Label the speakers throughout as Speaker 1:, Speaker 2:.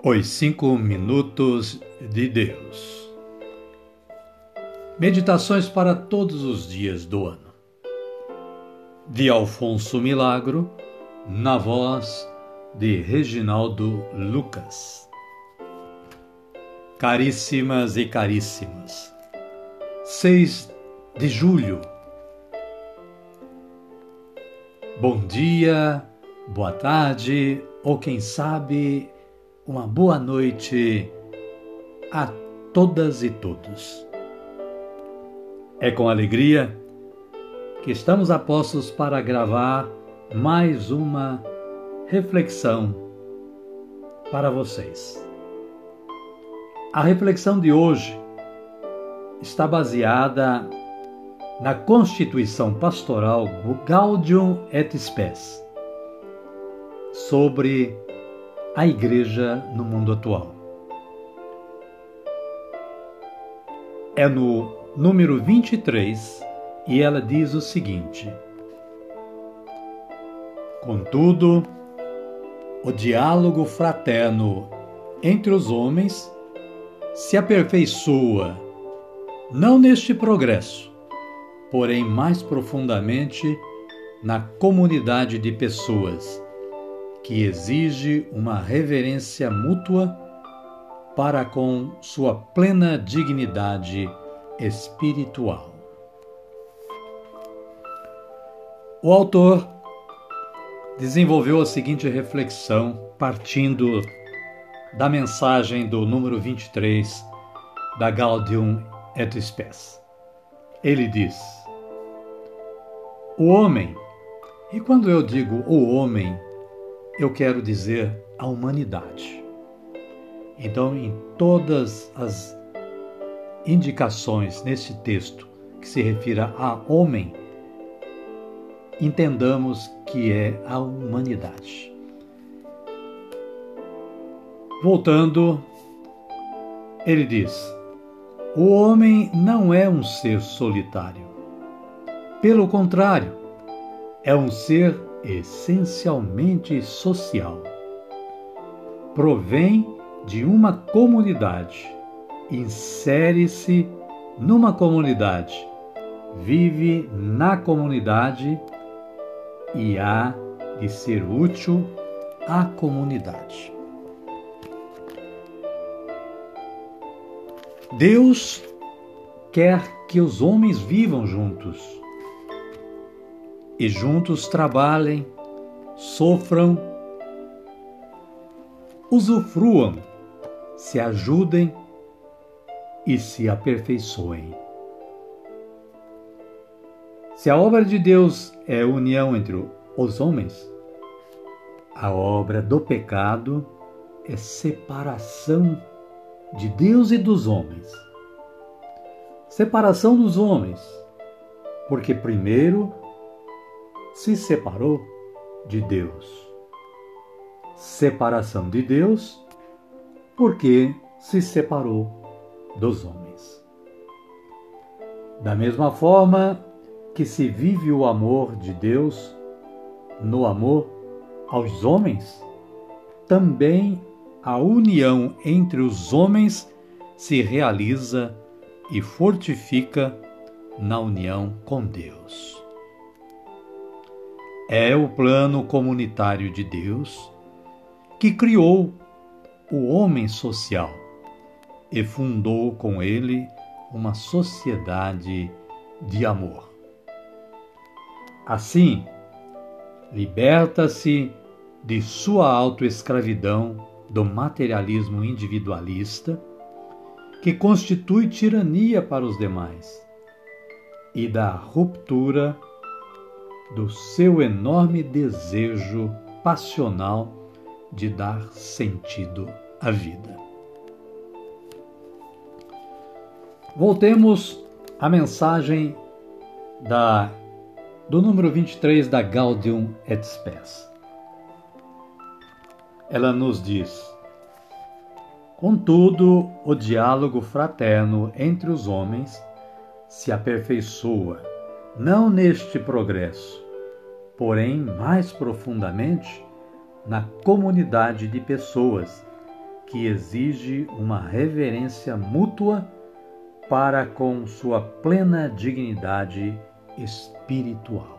Speaker 1: Os Cinco Minutos de Deus. Meditações para todos os dias do ano. De Alfonso Milagro, na voz de Reginaldo Lucas. Caríssimas e caríssimos, 6 de julho. Bom dia, boa tarde ou quem sabe uma boa noite a todas e todos. É com alegria que estamos a postos para gravar mais uma reflexão para vocês. A reflexão de hoje está baseada na Constituição Pastoral Gaudium et Spes sobre a igreja no mundo atual. É no número 23 e ela diz o seguinte: Contudo, o diálogo fraterno entre os homens se aperfeiçoa, não neste progresso, porém mais profundamente na comunidade de pessoas que exige uma reverência mútua para com sua plena dignidade espiritual. O autor desenvolveu a seguinte reflexão partindo da mensagem do número 23 da Gaudium et Spes. Ele diz: O homem, e quando eu digo o homem, eu quero dizer a humanidade. Então, em todas as indicações neste texto que se refira a homem, entendamos que é a humanidade. Voltando, ele diz: o homem não é um ser solitário. Pelo contrário, é um ser essencialmente social. Provém de uma comunidade, insere-se numa comunidade, vive na comunidade e há de ser útil à comunidade. Deus quer que os homens vivam juntos e juntos trabalhem, sofram, usufruam, se ajudem e se aperfeiçoem. Se a obra de Deus é união entre os homens, a obra do pecado é separação de Deus e dos homens. Separação dos homens, porque primeiro se separou de Deus. Separação de Deus porque se separou dos homens. Da mesma forma que se vive o amor de Deus no amor aos homens, também a união entre os homens se realiza e fortifica na união com Deus. É o plano comunitário de Deus que criou o homem social e fundou com ele uma sociedade de amor. Assim, liberta-se de sua autoescravidão do materialismo individualista, que constitui tirania para os demais, e da ruptura do seu enorme desejo passional de dar sentido à vida. Voltemos à mensagem da, do número 23 da Gaudium et Spes. Ela nos diz: Contudo, o diálogo fraterno entre os homens se aperfeiçoa não neste progresso, porém mais profundamente na comunidade de pessoas que exige uma reverência mútua para com sua plena dignidade espiritual.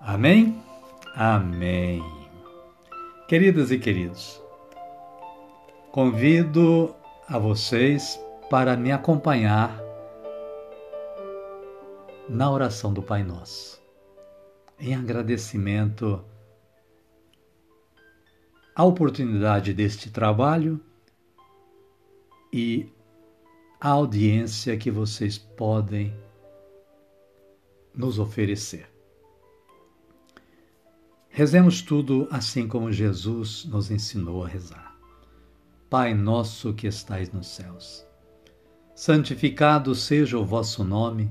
Speaker 1: Amém? Amém. Queridas e queridos, convido a vocês para me acompanhar na oração do Pai Nosso, em agradecimento à oportunidade deste trabalho e a audiência que vocês podem nos oferecer. Rezemos tudo assim como Jesus nos ensinou a rezar. Pai nosso que estais nos céus, santificado seja o vosso nome,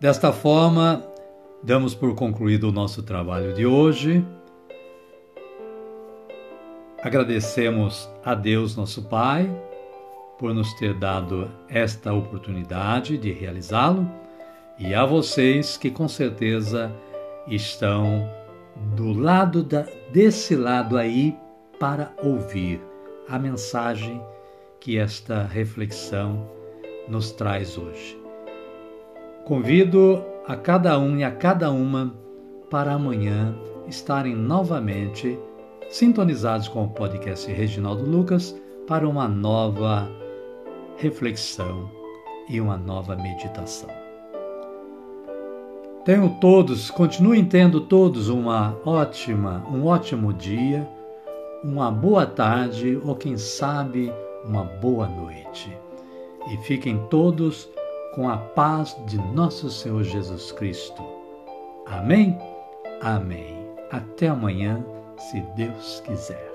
Speaker 1: Desta forma, damos por concluído o nosso trabalho de hoje. Agradecemos a Deus, nosso Pai, por nos ter dado esta oportunidade de realizá-lo e a vocês que com certeza estão do lado da, desse lado aí para ouvir a mensagem que esta reflexão nos traz hoje. Convido a cada um e a cada uma para amanhã estarem novamente sintonizados com o podcast Reginaldo Lucas para uma nova reflexão e uma nova meditação. Tenham todos, continuem tendo todos uma ótima, um ótimo dia uma boa tarde ou, quem sabe, uma boa noite. E fiquem todos com a paz de nosso Senhor Jesus Cristo. Amém? Amém. Até amanhã, se Deus quiser.